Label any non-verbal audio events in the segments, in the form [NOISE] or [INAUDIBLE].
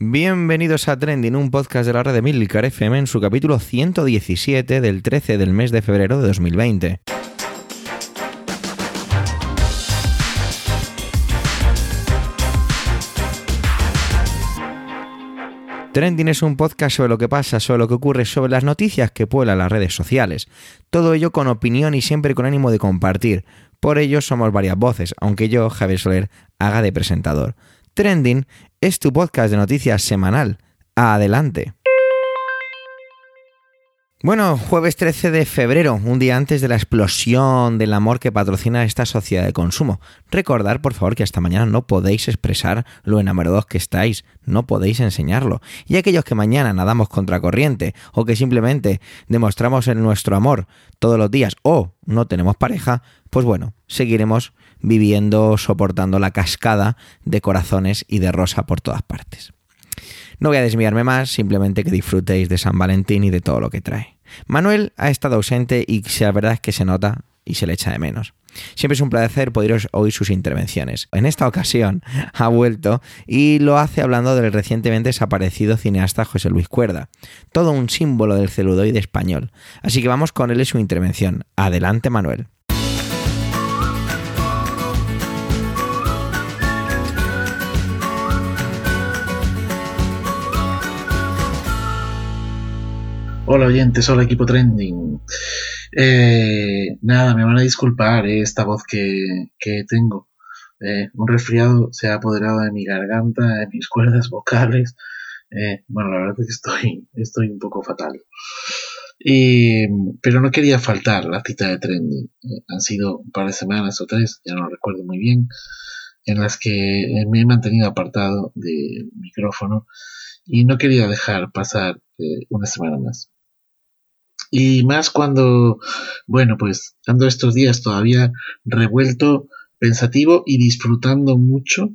Bienvenidos a Trending, un podcast de la red de Milcar FM en su capítulo 117 del 13 del mes de febrero de 2020. Trending es un podcast sobre lo que pasa, sobre lo que ocurre, sobre las noticias que pueblan las redes sociales. Todo ello con opinión y siempre con ánimo de compartir. Por ello somos varias voces, aunque yo, Javier Soler, haga de presentador. Trending es tu podcast de noticias semanal. Adelante. Bueno, jueves 13 de febrero, un día antes de la explosión del amor que patrocina esta sociedad de consumo. Recordar, por favor, que hasta mañana no podéis expresar lo enamorados que estáis, no podéis enseñarlo. Y aquellos que mañana nadamos contracorriente o que simplemente demostramos nuestro amor todos los días o no tenemos pareja, pues bueno, seguiremos viviendo, soportando la cascada de corazones y de rosa por todas partes. No voy a desviarme más, simplemente que disfrutéis de San Valentín y de todo lo que trae. Manuel ha estado ausente y la verdad es que se nota y se le echa de menos. Siempre es un placer poder oír sus intervenciones. En esta ocasión [LAUGHS] ha vuelto y lo hace hablando del recientemente desaparecido cineasta José Luis Cuerda, todo un símbolo del celuloide español. Así que vamos con él y su intervención. Adelante, Manuel. Hola oyentes, hola equipo trending. Eh, nada, me van a disculpar eh, esta voz que, tengo. Eh, un resfriado se ha apoderado de mi garganta, de mis [LAUGHS] cuerdas vocales. bueno, la verdad es que estoy, estoy un poco fatal. pero no quería faltar la cita de trending. han sido un par de semanas o tres, ya no lo recuerdo muy bien, en las que me he mantenido apartado del micrófono y no quería dejar pasar una semana más. Y más cuando, bueno, pues ando estos días todavía revuelto, pensativo y disfrutando mucho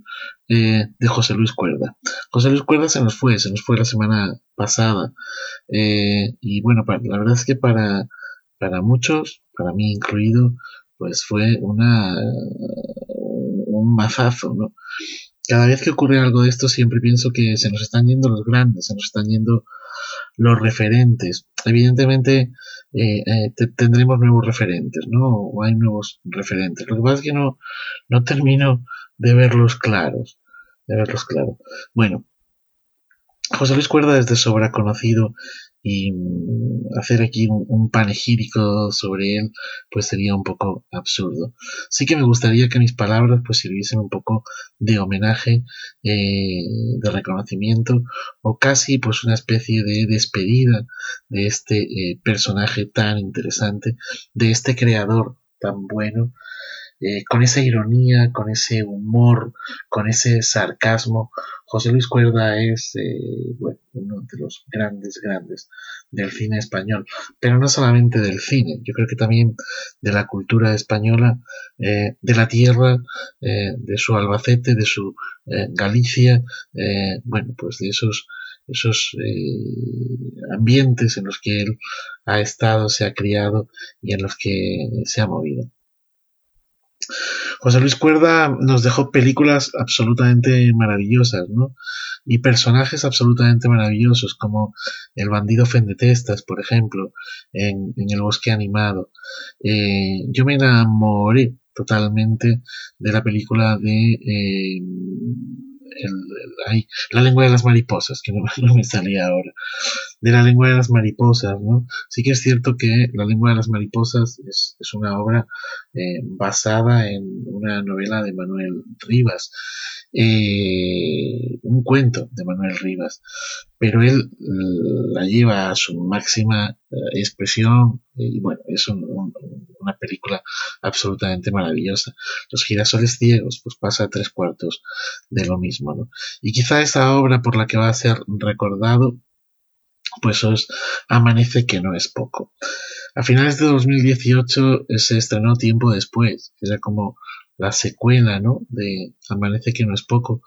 eh, de José Luis Cuerda. José Luis Cuerda se nos fue, se nos fue la semana pasada. Eh, y bueno, la verdad es que para, para muchos, para mí incluido, pues fue una un mazazo, ¿no? Cada vez que ocurre algo de esto siempre pienso que se nos están yendo los grandes, se nos están yendo los referentes. Evidentemente eh, eh, tendremos nuevos referentes, ¿no? O hay nuevos referentes. Lo que pasa es que no, no termino de verlos claros. De verlos claros. Bueno, José Luis Cuerda es de sobra conocido y mm, hacer aquí un, panegírico sobre él pues sería un poco absurdo. Sí que me gustaría que mis palabras pues sirviesen un poco de homenaje, eh, de reconocimiento o casi pues una especie de despedida de este eh, personaje tan interesante, de este creador tan bueno eh, con esa ironía, con ese humor, con ese sarcasmo. José Luis Cuerda es eh, uno de los grandes, grandes del cine español, pero no solamente del cine, yo creo que también de la cultura española, eh, de la tierra, de su Albacete, de su Galicia, bueno, pues de esos esos ambientes en los que él ha estado, se ha criado y en los que se ha movido. José Luis Cuerda nos dejó películas absolutamente maravillosas, ¿no? Y personajes absolutamente maravillosos, como el bandido Fendetestas, por ejemplo, en, El Bosque Animado. Eh, yo me enamoré totalmente de la película de eh, la lengua de las mariposas, que [LAUGHS] no, me salía ahora, de la lengua de las mariposas, ¿no? Sí que es cierto que la lengua de las mariposas es, una obra eh, basada en una novela de Manuel Rivas, eh, un cuento de Manuel Rivas, pero él la lleva a su máxima eh, expresión y bueno, es una película absolutamente maravillosa. Los girasoles ciegos, pues pasa tres cuartos de lo mismo, ¿no? Y quizá esa obra por la que va a ser recordado, pues es Amanece que no es poco. A finales de 2018 se estrenó tiempo después, era como la secuela, ¿no? De Amanece que no es poco,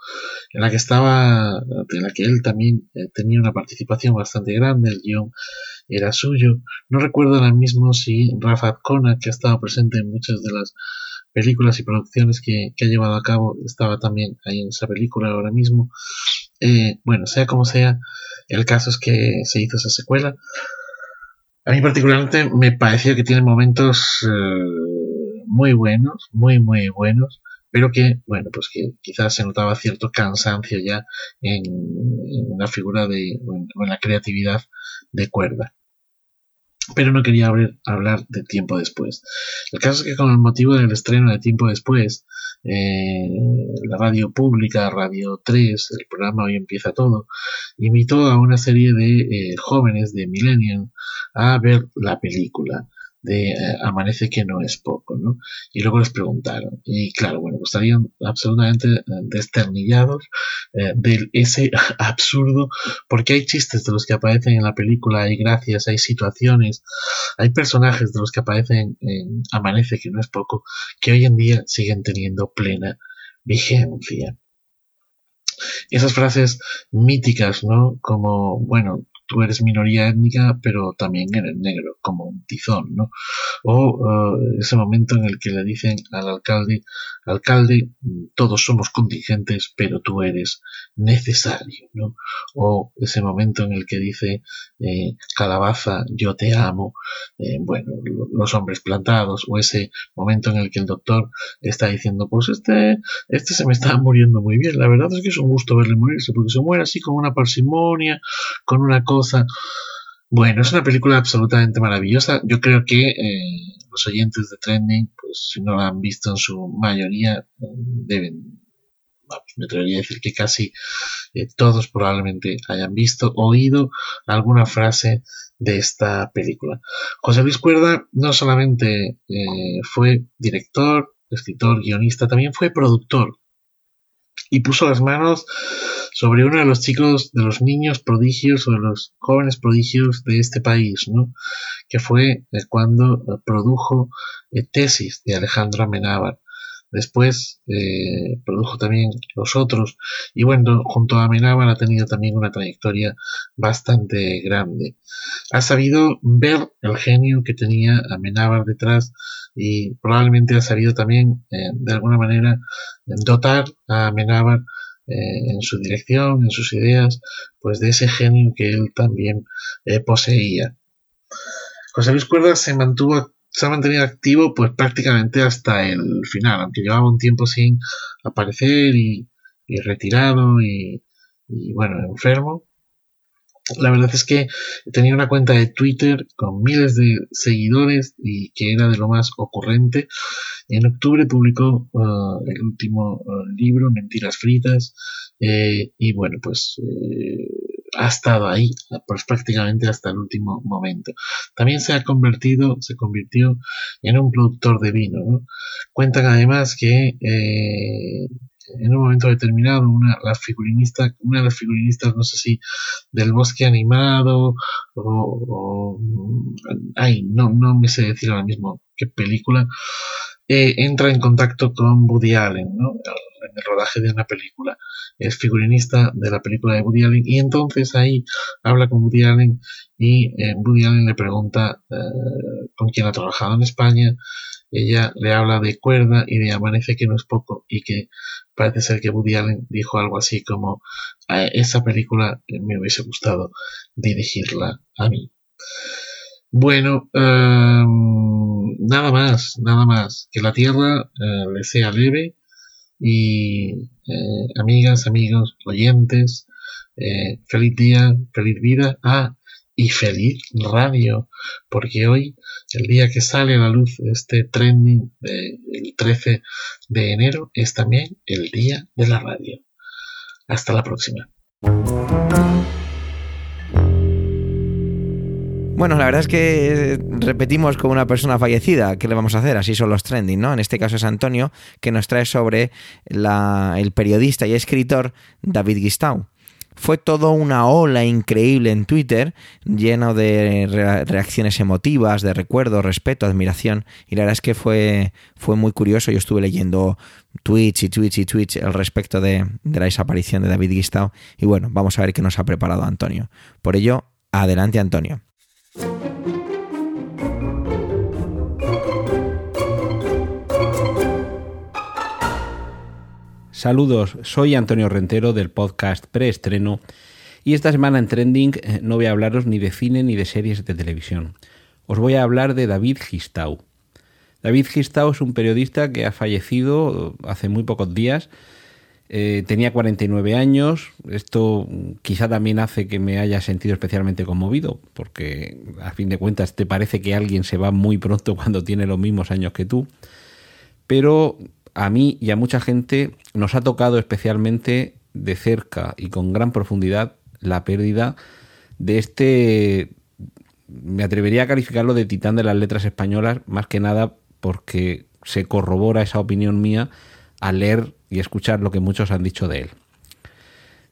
en la que estaba, en la que él también eh, tenía una participación bastante grande, el guion era suyo. No recuerdo ahora mismo si Rafa Kona, que ha estado presente en muchas de las películas y producciones que, ha llevado a cabo, estaba también ahí en esa película ahora mismo. Eh, bueno, sea como sea, el caso es que se hizo esa secuela. A mí particularmente me pareció que tiene momentos eh, muy buenos, muy, muy buenos, pero que, bueno, pues que quizás se notaba cierto cansancio ya en, la figura de, o en la creatividad de cuerda pero no quería hablar de tiempo después. El caso es que con el motivo del estreno de tiempo después, eh, la radio pública, Radio 3, el programa Hoy Empieza Todo, invitó a una serie de eh, jóvenes de Millennium a ver la película de eh, amanece que no es poco, ¿no? Y luego les preguntaron. Y claro, bueno, pues estarían absolutamente eh, desternillados eh, de ese [LAUGHS] absurdo, porque hay chistes de los que aparecen en la película, hay gracias, hay situaciones, hay personajes de los que aparecen en Amanece que no es poco, que hoy en día siguen teniendo plena vigencia esas frases míticas, ¿no? Como, bueno, tú eres minoría étnica, pero también eres negro, como un tizón, ¿no? O eh, ese momento en el que le dicen al alcalde, alcalde, todos somos contingentes, pero tú eres necesario, ¿no? O ese momento en el que dice, eh, calabaza, yo te amo, eh, bueno, los hombres plantados, o ese momento en el que el doctor está diciendo, pues este, este se me está muriendo muy bien, la verdad es que es un gusto verle morirse, porque se muere así con una parsimonia, con una cosa. Bueno, es una película absolutamente maravillosa. Yo creo que eh, los oyentes de Trending, pues si no la han visto en su mayoría, deben, me atrevería a decir que casi eh, todos probablemente hayan visto, oído alguna frase de esta película. José Luis Cuerda no solamente eh, fue director, escritor, guionista, también fue productor y puso las manos sobre uno de los chicos, de los niños prodigios o de los jóvenes prodigios de este país, ¿no? que fue cuando produjo eh, Tesis de Alejandro Amenábar. Después eh, produjo también los otros y bueno, junto a Amenábar ha tenido también una trayectoria bastante grande. Ha sabido ver el genio que tenía Amenábar detrás y probablemente ha sabido también de alguna manera dotar a Amenábar eh, en su dirección, en sus ideas, pues de ese genio que él también eh, poseía. José Luis Cuerda se mantuvo se ha mantenido activo pues prácticamente hasta el final, aunque llevaba un tiempo sin aparecer y, retirado y, y, bueno, enfermo. La verdad es que tenía una cuenta de Twitter con miles de seguidores y que era de lo más ocurrente. En octubre publicó uh, el último uh, libro, Mentiras Fritas, eh, y bueno, pues eh, ha estado ahí pues prácticamente hasta el último momento. También se ha convertido, se convirtió en un productor de vino. ¿no? Cuentan además que eh, en un momento determinado una, la figurinista, una de las figurinistas, no sé si del bosque animado o, ay, no, no me sé decir ahora mismo qué película, eh, entra en contacto con Woody Allen, ¿no? en el rodaje de una película. Es figurinista de la película de Woody Allen y entonces ahí habla con Woody Allen y eh, Woody Allen le pregunta eh, con quién ha trabajado en España. Ella le habla de cuerda y de amanece que no es poco y que parece ser que Woody Allen dijo algo así como esa película me hubiese gustado dirigirla a mí. Bueno, em, nada más, nada más. Que la tierra eh, le sea leve y eh, amigas, amigos, oyentes, eh, feliz día, feliz vida. Ah, y feliz radio, porque hoy, el día que sale a la luz este trending del 13 de enero, es también el día de la radio. Hasta la próxima. Bueno, la verdad es que repetimos como una persona fallecida. ¿Qué le vamos a hacer? Así son los trending, ¿no? En este caso es Antonio, que nos trae sobre el periodista y escritor David Gistau. Fue todo una ola increíble en Twitter, lleno de reacciones emotivas, de recuerdo, respeto, admiración. Y la verdad es que fue, fue muy curioso. Yo estuve leyendo tweets y tweets y tweets al respecto de, de la desaparición de David Gistau. Y bueno, vamos a ver qué nos ha preparado Antonio. Por ello, adelante Antonio. Saludos, soy Antonio Rentero del podcast Preestreno y esta semana en Trending eh, no voy a hablaros ni de cine ni de series de televisión. Os voy a hablar de David Gistau. David Gistau es un periodista que ha fallecido hace muy pocos días. Eh, tenía 49 años. Esto quizá también hace que me haya sentido especialmente conmovido, porque a fin de cuentas te parece que alguien se va muy pronto [LAUGHS] cuando tiene los mismos años que tú. Pero a mí y a mucha gente nos ha tocado especialmente de cerca y con gran profundidad la pérdida de este, me atrevería a calificarlo de titán de las letras españolas, más que nada porque se corrobora esa opinión mía al leer y escuchar lo que muchos han dicho de él.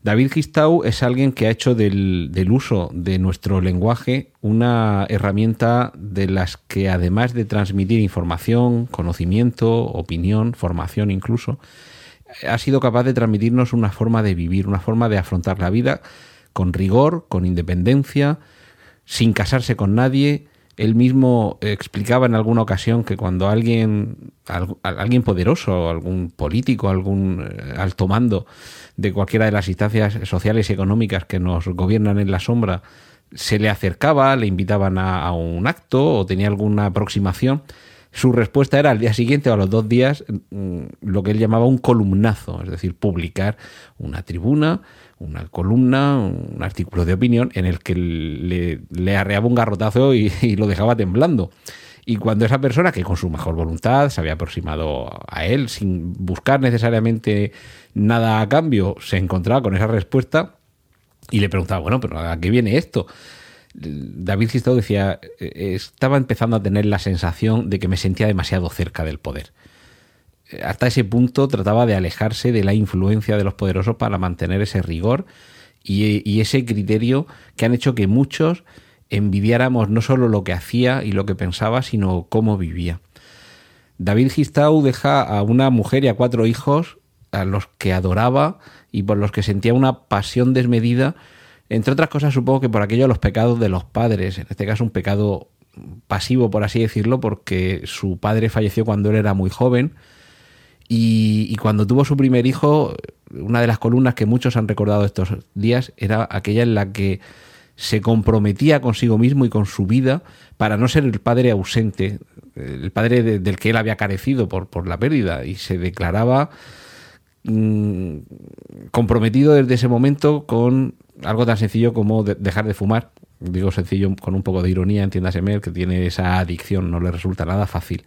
David Gistau es alguien que ha hecho del, uso de nuestro lenguaje una herramienta de las que además de transmitir información, conocimiento, opinión, formación incluso, ha sido capaz de transmitirnos una forma de vivir, una forma de afrontar la vida con rigor, con independencia, sin casarse con nadie. Él mismo explicaba en alguna ocasión que cuando alguien, alguien poderoso, algún político, algún eh, alto mando, de cualquiera de las instancias sociales y económicas que nos gobiernan en la sombra se le acercaba, le invitaban a, un acto o tenía alguna aproximación, su respuesta era al día siguiente o a los dos días mm, lo que él llamaba un columnazo, es decir, publicar una tribuna, una columna, un artículo de opinión en el que le, arreaba un garrotazo y, lo dejaba temblando. Y cuando esa persona, que con su mejor voluntad se había aproximado a él sin buscar necesariamente nada a cambio, se encontraba con esa respuesta y le preguntaba, bueno, pero ¿a qué viene esto? David Gistau decía, eh, estaba empezando a tener la sensación de que me sentía demasiado cerca del poder. Hasta ese punto trataba de alejarse de la influencia de los poderosos para mantener ese rigor y, ese criterio que han hecho que muchos envidiáramos no solo lo que hacía y lo que pensaba, sino cómo vivía. David Gistau deja a una mujer y a cuatro hijos a los que adoraba y por los que sentía una pasión desmedida, entre otras cosas supongo que por aquello los pecados de los padres, en este caso un pecado pasivo por así decirlo, porque su padre falleció cuando él era muy joven y, cuando tuvo su primer hijo, una de las columnas que muchos han recordado estos días era aquella en la que se comprometía consigo mismo y con su vida para no ser el padre ausente, el padre del que él había carecido por, por la pérdida y se declaraba Mm, comprometido desde ese momento con algo tan sencillo como dejar de fumar. Digo sencillo con un poco de ironía, entiéndase Mel, que tiene esa adicción, no le resulta nada fácil.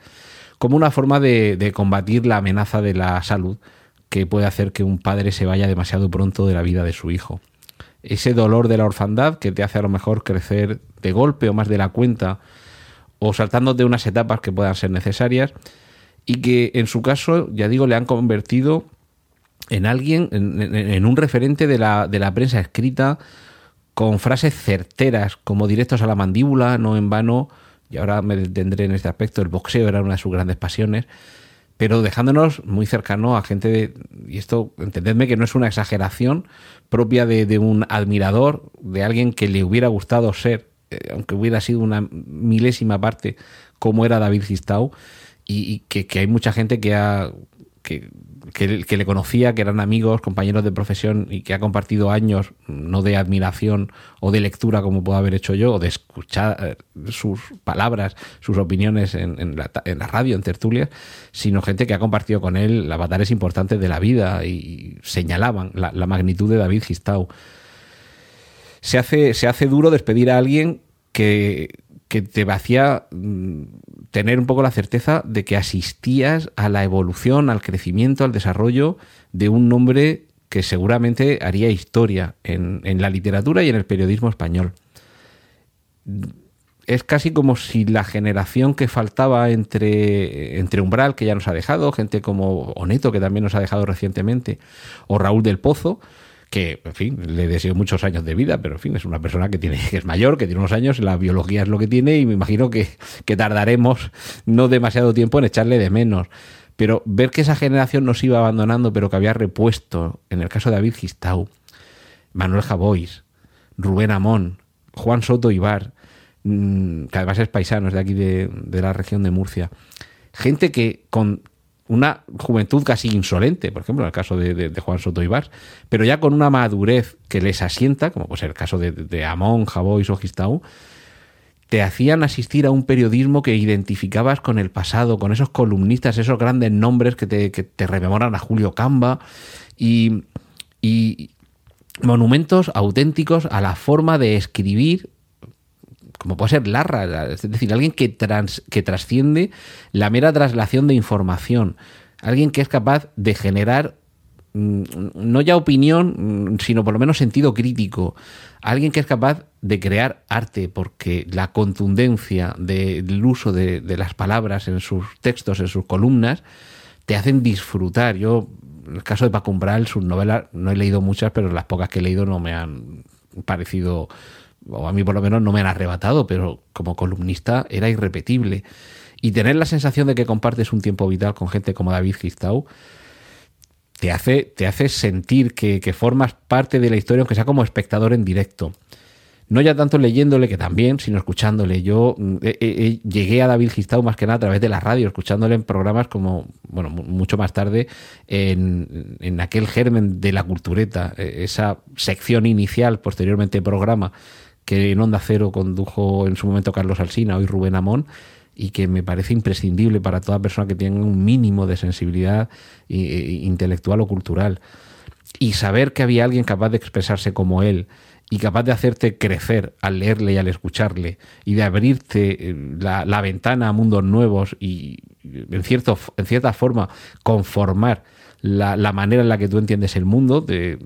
Como una forma de, combatir la amenaza de la salud que puede hacer que un padre se vaya demasiado pronto de la vida de su hijo. Ese dolor de la orfandad que te hace a lo mejor crecer de golpe o más de la cuenta o saltándote unas etapas que puedan ser necesarias y que en su caso, ya digo, le han convertido en alguien, en, un referente de la, de la prensa escrita, con frases certeras, como directos a la mandíbula, no en vano, y ahora me detendré en este aspecto, el boxeo era una de sus grandes pasiones, pero dejándonos muy cercano a gente de, y esto entendedme que no es una exageración propia de, un admirador, de alguien que le hubiera gustado ser, eh, aunque hubiera sido una milésima parte como era David Gistau, y, que, que, hay mucha gente que ha que que, le conocía, que eran amigos, compañeros de profesión y que ha compartido años, no de admiración o de lectura como puedo haber hecho yo, o de escuchar eh, sus palabras, sus opiniones en, la, radio, en tertulias, sino gente que ha compartido con él las batallas importantes de la vida y señalaban la, magnitud de David Gistau. Se hace, se hace duro despedir a alguien que, que te vacía mm, tener un poco la certeza de que asistías a la evolución, al crecimiento, al desarrollo de un nombre que seguramente haría historia en, la literatura y en el periodismo español. Es casi como si la generación que faltaba entre, entre Umbral, que ya nos ha dejado, gente como Oneto, que también nos ha dejado recientemente, o Raúl del Pozo, que, en fin, le deseo muchos años de vida, pero en fin, es una persona que tiene, [LAUGHS] que es mayor, que tiene unos años, la biología es lo que tiene, y me imagino que, tardaremos no demasiado tiempo en echarle de menos. Pero ver que esa generación nos iba abandonando, pero que había repuesto, en el caso de David Gistau, Manuel Javois, Rubén Amón, Juan Soto Ibar, mm, que además es paisano, es de aquí de, de la región de Murcia. Gente que con una juventud casi insolente, por ejemplo, en el caso de, Juan Soto Ibars, pero ya con una madurez que les asienta, como puede ser el caso de, Amón, Javois o Gistau, te hacían asistir a un periodismo que identificabas con el pasado, con esos columnistas, esos grandes nombres que te, rememoran a Julio Camba y, monumentos auténticos a la forma de escribir como puede ser Larra, es decir, alguien que, que trasciende la mera traslación de información, alguien que es capaz de generar mm, no ya opinión, mm, sino por lo menos sentido crítico, alguien que es capaz de crear arte, porque la contundencia del uso de, las palabras en sus textos, en sus columnas, te hacen disfrutar. Yo, en el caso de Paco Umbral, sus novelas, no he leído muchas, pero las pocas que he leído no me han parecido, o a mí por lo menos no me han arrebatado, pero como columnista era irrepetible. Y tener la sensación de que compartes un tiempo vital con gente como David Gistau, te hace, te hace sentir que, formas parte de la historia, aunque sea como espectador en directo. No ya tanto leyéndole, que también, sino escuchándole. Yo mm, llegué a David Gistau más que nada a través de la radio, escuchándole en programas como, bueno, mucho más tarde, en, en aquel germen de la cultureta, e, esa sección inicial, posteriormente programa, que en Onda Cero condujo en su momento Carlos Alsina, hoy Rubén Amón, y que me parece imprescindible para toda persona que tenga un mínimo de sensibilidad intelectual o cultural. Y saber que había alguien capaz de expresarse como él y capaz de hacerte crecer al leerle y al escucharle y de abrirte eh, la, ventana a mundos nuevos y en, cierto, en cierta forma conformar la, manera en la que tú entiendes el mundo de,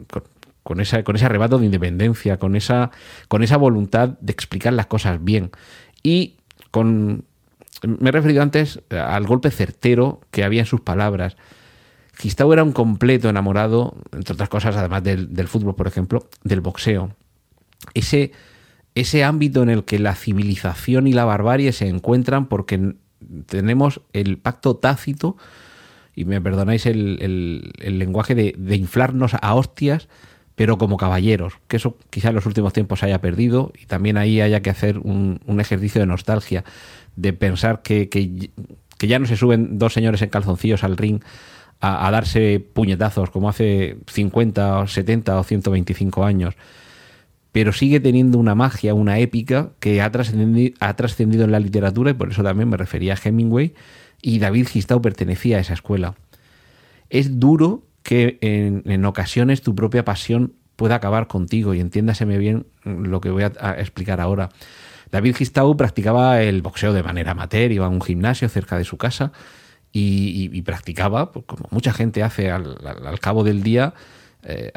con, esa, con ese arrebato de independencia, con esa, con esa voluntad de explicar las cosas bien y con me he referido antes al golpe certero que había en sus palabras. Gistau era un completo enamorado, entre otras cosas, además del, fútbol, por ejemplo, del boxeo. Ese, ese ámbito en el que la civilización y la barbarie se encuentran porque tenemos el pacto tácito, y me perdonáis el, lenguaje de, inflarnos a hostias, pero como caballeros, que eso quizá en los últimos tiempos haya perdido y también ahí haya que hacer un, un ejercicio de nostalgia de pensar que, que, ya no se suben dos señores en calzoncillos al ring a, darse puñetazos como hace 50 o 70 o 125 años, pero sigue teniendo una magia, una épica que ha trascendido, ha trascendido en la literatura y por eso también me refería a Hemingway y David Gistau pertenecía a esa escuela. Es duro que en, en ocasiones tu propia pasión pueda acabar contigo y entiéndaseme bien lo que voy a explicar ahora. David Gistau practicaba el boxeo de manera amateur, iba a un gimnasio cerca de su casa y, practicaba, pues, como mucha gente hace al, cabo del día, eh,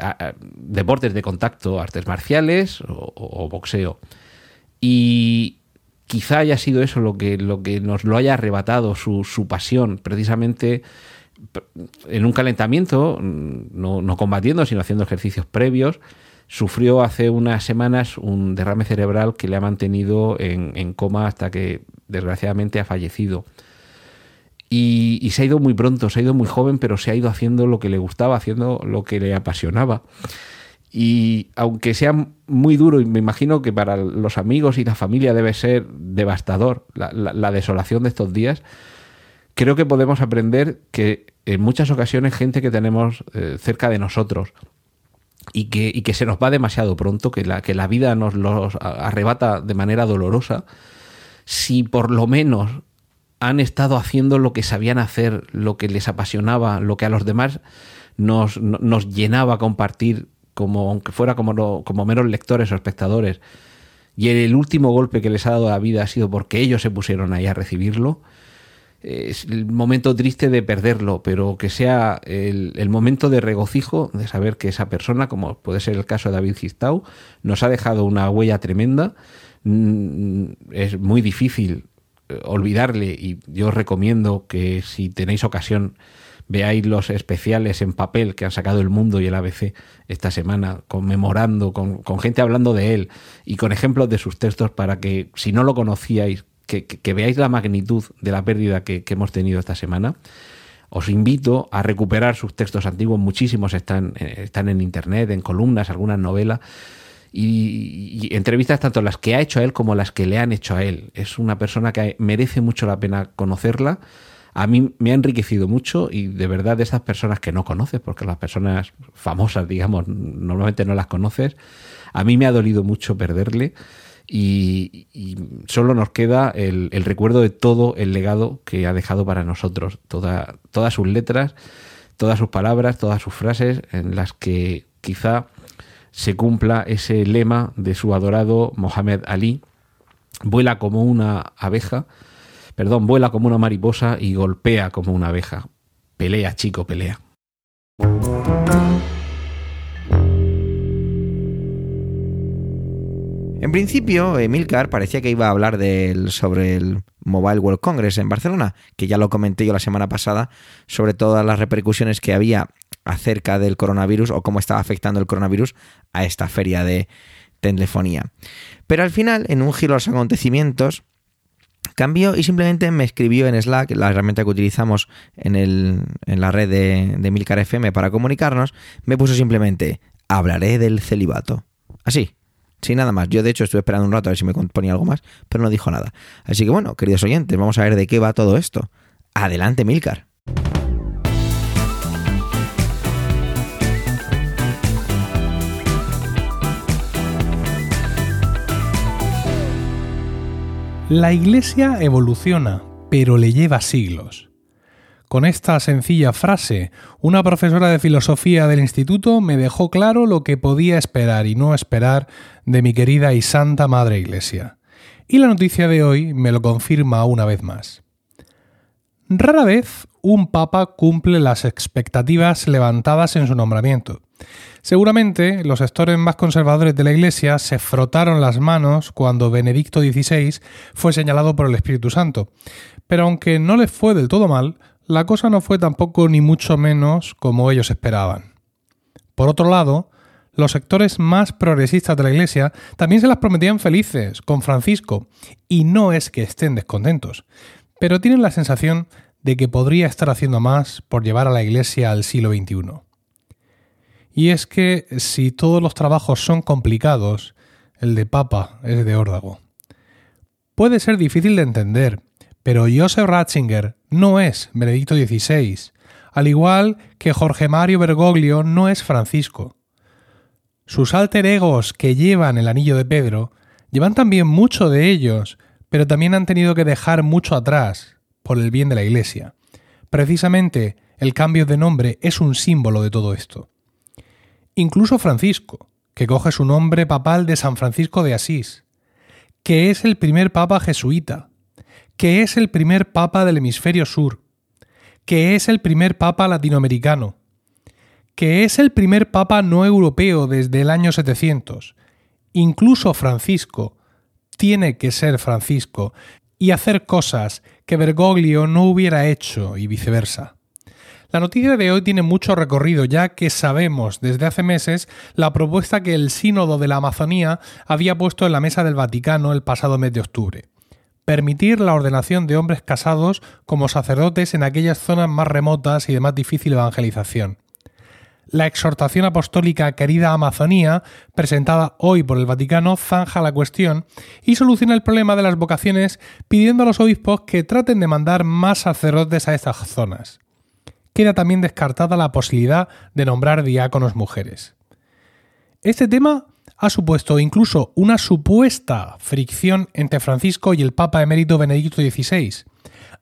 deportes de contacto, artes marciales o, boxeo. Y quizá haya sido eso lo que, lo que nos lo haya arrebatado, su, su pasión, precisamente en un calentamiento, no, no combatiendo, sino haciendo ejercicios previos sufrió hace unas semanas un derrame cerebral que le ha mantenido en, coma hasta que desgraciadamente ha fallecido. Y, se ha ido muy pronto, se ha ido muy joven, pero se ha ido haciendo lo que le gustaba, haciendo lo que le apasionaba. Y aunque sea muy duro, y me imagino que para los amigos y la familia debe ser devastador la, desolación de estos días, creo que podemos aprender que en muchas ocasiones gente que tenemos eh, cerca de nosotros, y que, y que se nos va demasiado pronto, que la, que la vida nos los arrebata de manera dolorosa, si por lo menos han estado haciendo lo que sabían hacer, lo que les apasionaba, lo que a los demás nos, nos llenaba compartir, como, aunque fuera como, como meros lectores o espectadores, y el último golpe que les ha dado la vida ha sido porque ellos se pusieron ahí a recibirlo, es el momento triste de perderlo, pero que sea el, momento de regocijo de saber que esa persona, como puede ser el caso de David Gistau, nos ha dejado una huella tremenda. Mm, es muy difícil eh, olvidarle y yo os recomiendo que si tenéis ocasión veáis los especiales en papel que han sacado el mundo y el ABC esta semana, conmemorando, con, con gente hablando de él y con ejemplos de sus textos para que si no lo conocíais, que, veáis la magnitud de la pérdida que, hemos tenido esta semana. Os invito a recuperar sus textos antiguos, muchísimos están, eh, están en internet, en columnas, algunas novelas. Y, entrevistas tanto las que ha hecho a él como las que le han hecho a él. Es una persona que merece mucho la pena conocerla, a mí me ha enriquecido mucho y de verdad de esas personas que no conoces, porque las personas famosas, digamos, normalmente no las conoces, a mí me ha dolido mucho perderle y, solo nos queda el, recuerdo de todo el legado que ha dejado para nosotros, toda, todas sus letras, todas sus palabras, todas sus frases en las que quizá se cumpla ese lema de su adorado Mohamed Ali, vuela como una abeja, perdón, vuela como una mariposa y golpea como una abeja. Pelea, chico, pelea. En principio, Emilcar parecía que iba a hablar sobre el Mobile World Congress en Barcelona, que ya lo comenté yo la semana pasada, sobre todas las repercusiones que había acerca del coronavirus o cómo estaba afectando el coronavirus a esta feria de telefonía. Pero al final, en un giro de los acontecimientos, cambió y simplemente me escribió en Slack, la herramienta que utilizamos en, el, en la red de, de Milcar FM para comunicarnos, me puso simplemente, hablaré del celibato. Así, sin nada más. Yo de hecho estuve esperando un rato a ver si me ponía algo más, pero no dijo nada. Así que bueno, queridos oyentes, vamos a ver de qué va todo esto. Adelante, Milcar. La Iglesia evoluciona, pero le lleva siglos. Con esta sencilla frase, una profesora de filosofía del instituto me dejó claro lo que podía esperar y no esperar de mi querida y santa Madre Iglesia. Y la noticia de hoy me lo confirma una vez más. Rara vez un papa cumple las expectativas levantadas en su nombramiento. Seguramente los sectores más conservadores de la Iglesia se frotaron las manos cuando Benedicto XVI fue señalado por el Espíritu Santo, pero aunque no les fue del todo mal, la cosa no fue tampoco ni mucho menos como ellos esperaban. Por otro lado, los sectores más progresistas de la Iglesia también se las prometían felices con Francisco, y no es que estén descontentos, pero tienen la sensación de que podría estar haciendo más por llevar a la Iglesia al siglo XXI. Y es que si todos los trabajos son complicados, el de Papa es de órdago. Puede ser difícil de entender, pero Joseph Ratzinger no es Benedicto XVI, al igual que Jorge Mario Bergoglio no es Francisco. Sus alter egos que llevan el anillo de Pedro llevan también mucho de ellos, pero también han tenido que dejar mucho atrás por el bien de la Iglesia. Precisamente el cambio de nombre es un símbolo de todo esto. Incluso Francisco, que coge su nombre papal de San Francisco de Asís, que es el primer papa jesuita, que es el primer papa del hemisferio sur, que es el primer papa latinoamericano, que es el primer papa no europeo desde el año 700. Incluso Francisco tiene que ser Francisco y hacer cosas que Bergoglio no hubiera hecho y viceversa. La noticia de hoy tiene mucho recorrido ya que sabemos desde hace meses la propuesta que el Sínodo de la Amazonía había puesto en la mesa del Vaticano el pasado mes de octubre. Permitir la ordenación de hombres casados como sacerdotes en aquellas zonas más remotas y de más difícil evangelización. La exhortación apostólica Querida Amazonía, presentada hoy por el Vaticano, zanja la cuestión y soluciona el problema de las vocaciones pidiendo a los obispos que traten de mandar más sacerdotes a estas zonas queda también descartada la posibilidad de nombrar diáconos mujeres. Este tema ha supuesto incluso una supuesta fricción entre Francisco y el Papa emérito Benedicto XVI,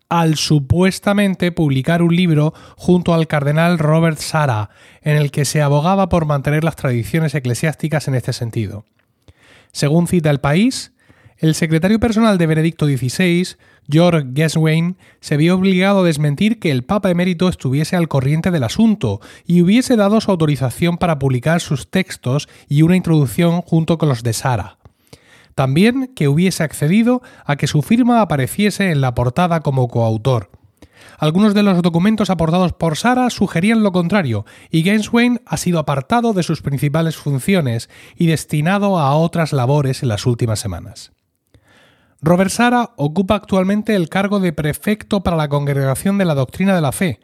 al supuestamente publicar un libro junto al cardenal Robert Sara, en el que se abogaba por mantener las tradiciones eclesiásticas en este sentido. Según cita el país, el secretario personal de Benedicto XVI, George Geswain, se vio obligado a desmentir que el Papa emérito estuviese al corriente del asunto y hubiese dado su autorización para publicar sus textos y una introducción junto con los de Sara. También que hubiese accedido a que su firma apareciese en la portada como coautor. Algunos de los documentos aportados por Sara sugerían lo contrario, y Genswain ha sido apartado de sus principales funciones y destinado a otras labores en las últimas semanas. Robert Sara ocupa actualmente el cargo de prefecto para la Congregación de la Doctrina de la Fe,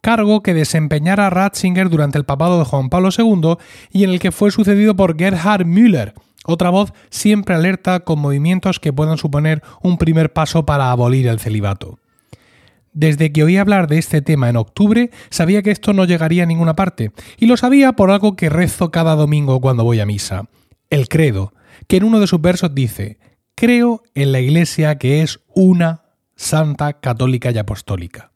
cargo que desempeñara Ratzinger durante el papado de Juan Pablo II y en el que fue sucedido por Gerhard Müller, otra voz siempre alerta con movimientos que puedan suponer un primer paso para abolir el celibato. desde que oí hablar de este tema en octubre, sabía que esto no llegaría a ninguna parte, y lo sabía por algo que rezo cada domingo cuando voy a misa, el credo, que en uno de sus versos dice, creo en la Iglesia que es una, santa, católica y apostólica.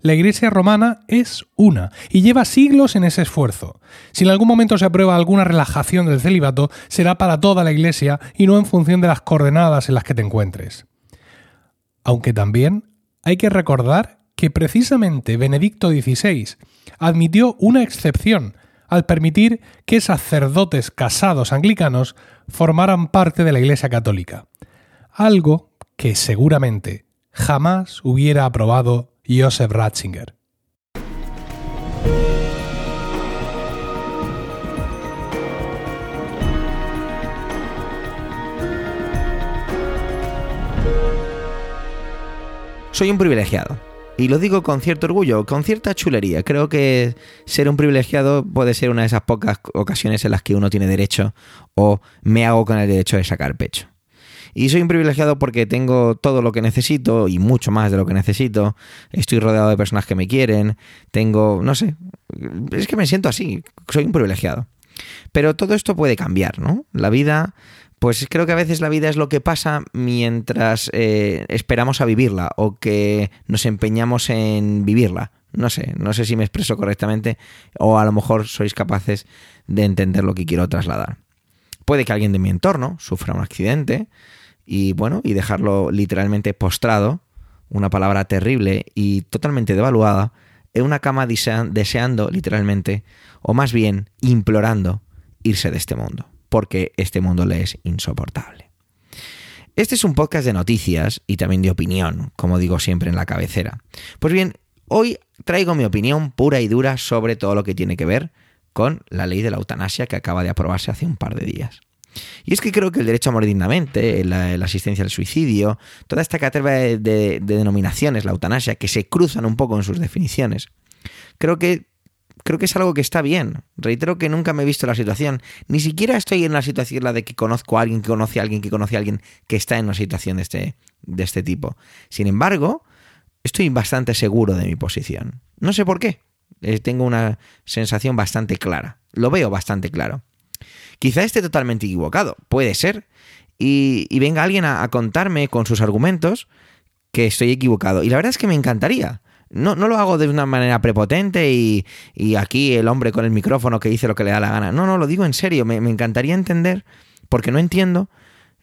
La Iglesia romana es una y lleva siglos en ese esfuerzo. Si en algún momento se aprueba alguna relajación del celibato, será para toda la Iglesia y no en función de las coordenadas en las que te encuentres. Aunque también hay que recordar que precisamente Benedicto XVI admitió una excepción al permitir que sacerdotes casados anglicanos formaran parte de la Iglesia Católica, algo que seguramente jamás hubiera aprobado Joseph Ratzinger. Soy un privilegiado. Y lo digo con cierto orgullo, con cierta chulería. Creo que ser un privilegiado puede ser una de esas pocas ocasiones en las que uno tiene derecho o me hago con el derecho de sacar pecho. Y soy un privilegiado porque tengo todo lo que necesito y mucho más de lo que necesito. Estoy rodeado de personas que me quieren. Tengo, no sé, es que me siento así. Soy un privilegiado. Pero todo esto puede cambiar, ¿no? La vida pues creo que a veces la vida es lo que pasa mientras eh, esperamos a vivirla o que nos empeñamos en vivirla. No sé, no sé si me expreso correctamente o a lo mejor sois capaces de entender lo que quiero trasladar. Puede que alguien de mi entorno sufra un accidente y bueno, y dejarlo literalmente postrado, una palabra terrible y totalmente devaluada, en una cama deseando literalmente, o más bien implorando, irse de este mundo porque este mundo le es insoportable. Este es un podcast de noticias y también de opinión, como digo siempre en la cabecera. Pues bien, hoy traigo mi opinión pura y dura sobre todo lo que tiene que ver con la ley de la eutanasia que acaba de aprobarse hace un par de días. Y es que creo que el derecho a morir dignamente, la, asistencia al suicidio, toda esta caterva de, de denominaciones, la eutanasia, que se cruzan un poco en sus definiciones, creo que creo que es algo que está bien. Reitero que nunca me he visto la situación. Ni siquiera estoy en la situación la de que conozco a alguien que conoce a alguien que conoce a alguien que está en una situación de este, de este tipo. Sin embargo, estoy bastante seguro de mi posición. No sé por qué. Eh, tengo una sensación bastante clara. Lo veo bastante claro. Quizá esté totalmente equivocado. Puede ser. Y, venga alguien a contarme con sus argumentos que estoy equivocado. Y la verdad es que me encantaría. No, no, lo hago de una manera prepotente y, aquí el hombre con el micrófono que dice lo que le da la gana. No, no, lo digo en serio. Me, me, encantaría entender, porque no entiendo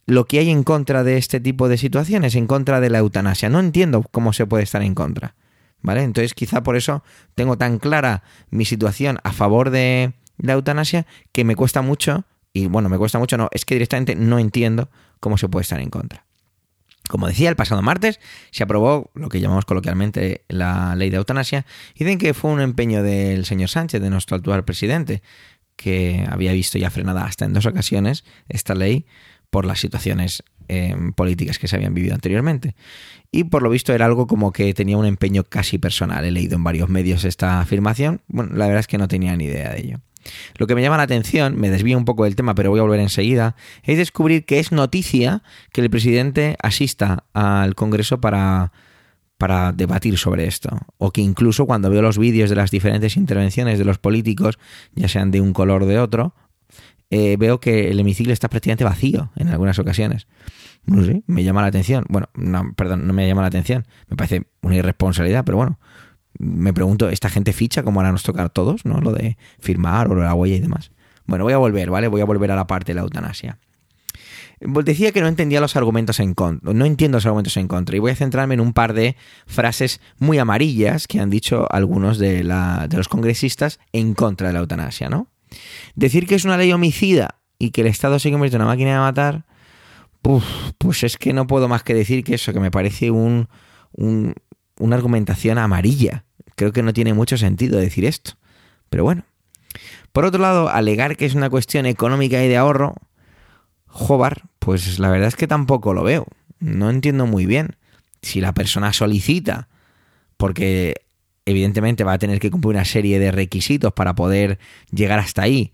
lo que hay en contra de este tipo de situaciones, en contra de la eutanasia. No entiendo cómo se puede estar en contra. ¿Vale? Entonces quizá por eso tengo tan clara mi situación a favor de la eutanasia que me cuesta mucho, y bueno, me cuesta mucho, no, es que directamente no entiendo cómo se puede estar en contra. Como decía, el pasado martes se aprobó lo que llamamos coloquialmente la ley de eutanasia y dicen que fue un empeño del señor Sánchez, de nuestro actual presidente, que había visto ya frenada hasta en dos ocasiones esta ley por las situaciones em, políticas que se habían vivido anteriormente. Y por lo visto era algo como que tenía un empeño casi personal. He leído en varios medios esta afirmación. Bueno, la verdad es que no tenía ni idea de ello. Lo que me llama la atención, me desvío un poco del tema, pero voy a volver enseguida, es descubrir que es noticia que el presidente asista al Congreso para, para debatir sobre esto. O que incluso cuando veo los vídeos de las diferentes intervenciones de los políticos, ya sean de un color o de otro, eh, veo que el hemiciclo está prácticamente vacío en algunas ocasiones. Me llama la atención. Bueno, no, perdón, no me llama la atención. Me parece una irresponsabilidad, pero bueno, me pregunto, ¿esta gente ficha como ahora nos tocar todos, ¿no? Lo de firmar o la huella y demás. Bueno, voy a volver, ¿vale? Voy a volver a la parte de la eutanasia. Decía que no entendía los argumentos en contra, no entiendo los argumentos en contra, y voy a centrarme en un par de frases muy amarillas que han dicho algunos de, la, de los congresistas en contra de la eutanasia, ¿no? Decir que es una ley homicida y que el Estado se convierte en una máquina de matar, pues es que no puedo más que decir que eso, que me parece un, una argumentación amarilla. Creo que no tiene mucho sentido decir esto. Pero bueno. Por otro lado, alegar que es una cuestión económica y de ahorro, Jobar, pues la verdad es que tampoco lo veo. No entiendo muy bien. Si la persona solicita, porque evidentemente va a tener que cumplir una serie de requisitos para poder llegar hasta ahí.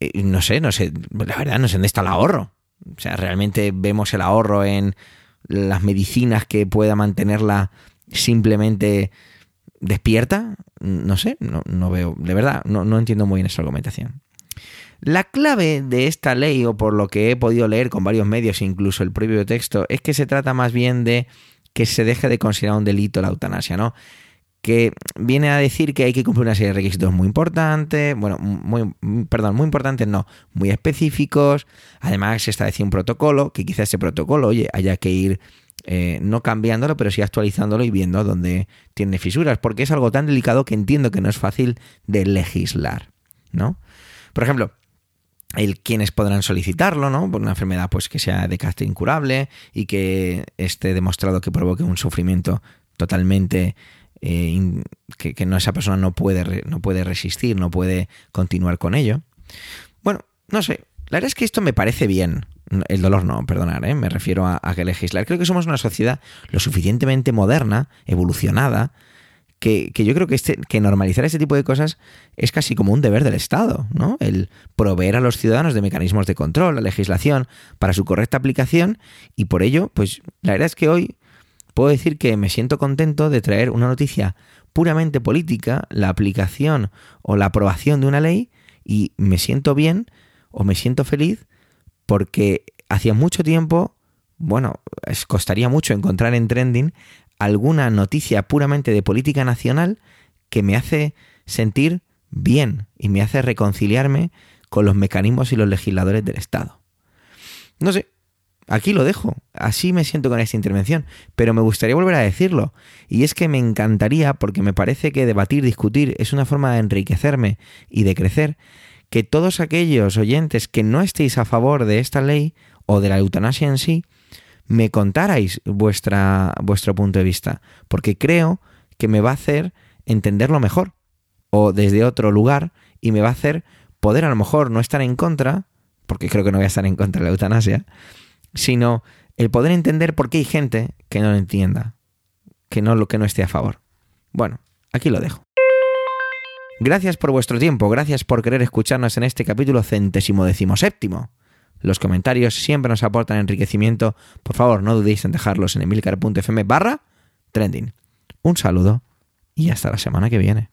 Eh, no sé, no sé, la verdad no sé dónde está el ahorro. O sea, realmente vemos el ahorro en las medicinas que pueda mantenerla simplemente despierta, no sé, no, no veo, de verdad, no, no entiendo muy bien esa argumentación. La clave de esta ley, o por lo que he podido leer con varios medios, incluso el propio texto, es que se trata más bien de que se deje de considerar un delito la eutanasia, ¿no? Que viene a decir que hay que cumplir una serie de requisitos muy importantes, bueno, muy, perdón, muy importantes, no, muy específicos. Además, se establece un protocolo, que quizás ese protocolo, oye, haya que ir eh, no cambiándolo, pero sí actualizándolo y viendo dónde tiene fisuras, porque es algo tan delicado que entiendo que no es fácil de legislar, ¿no? Por ejemplo, el quienes podrán solicitarlo, ¿no? Por una enfermedad pues que sea de carácter incurable y que esté demostrado que provoque un sufrimiento totalmente eh, que, no esa persona no puede no puede resistir, no puede continuar con ello. Bueno, no sé. La verdad es que esto me parece bien. El dolor no, perdonar, ¿eh? me refiero a, que legislar. Creo que somos una sociedad lo suficientemente moderna, evolucionada, que, yo creo que, este, que normalizar este tipo de cosas es casi como un deber del Estado, ¿no? El proveer a los ciudadanos de mecanismos de control, la legislación, para su correcta aplicación, y por ello, pues la verdad es que hoy puedo decir que me siento contento de traer una noticia puramente política, la aplicación o la aprobación de una ley, y me siento bien o me siento feliz porque hacía mucho tiempo, bueno, costaría mucho encontrar en trending alguna noticia puramente de política nacional que me hace sentir bien y me hace reconciliarme con los mecanismos y los legisladores del Estado. No sé, aquí lo dejo, así me siento con esta intervención, pero me gustaría volver a decirlo, y es que me encantaría, porque me parece que debatir, discutir es una forma de enriquecerme y de crecer, que todos aquellos oyentes que no estéis a favor de esta ley o de la eutanasia en sí, me contarais vuestra, vuestro punto de vista, porque creo que me va a hacer entenderlo mejor o desde otro lugar y me va a hacer poder a lo mejor no estar en contra, porque creo que no voy a estar en contra de la eutanasia, sino el poder entender por qué hay gente que no lo entienda, que no lo que no esté a favor. Bueno, aquí lo dejo. Gracias por vuestro tiempo, gracias por querer escucharnos en este capítulo centésimo decimoséptimo. Los comentarios siempre nos aportan enriquecimiento. Por favor, no dudéis en dejarlos en emilcar.fm barra trending. Un saludo y hasta la semana que viene.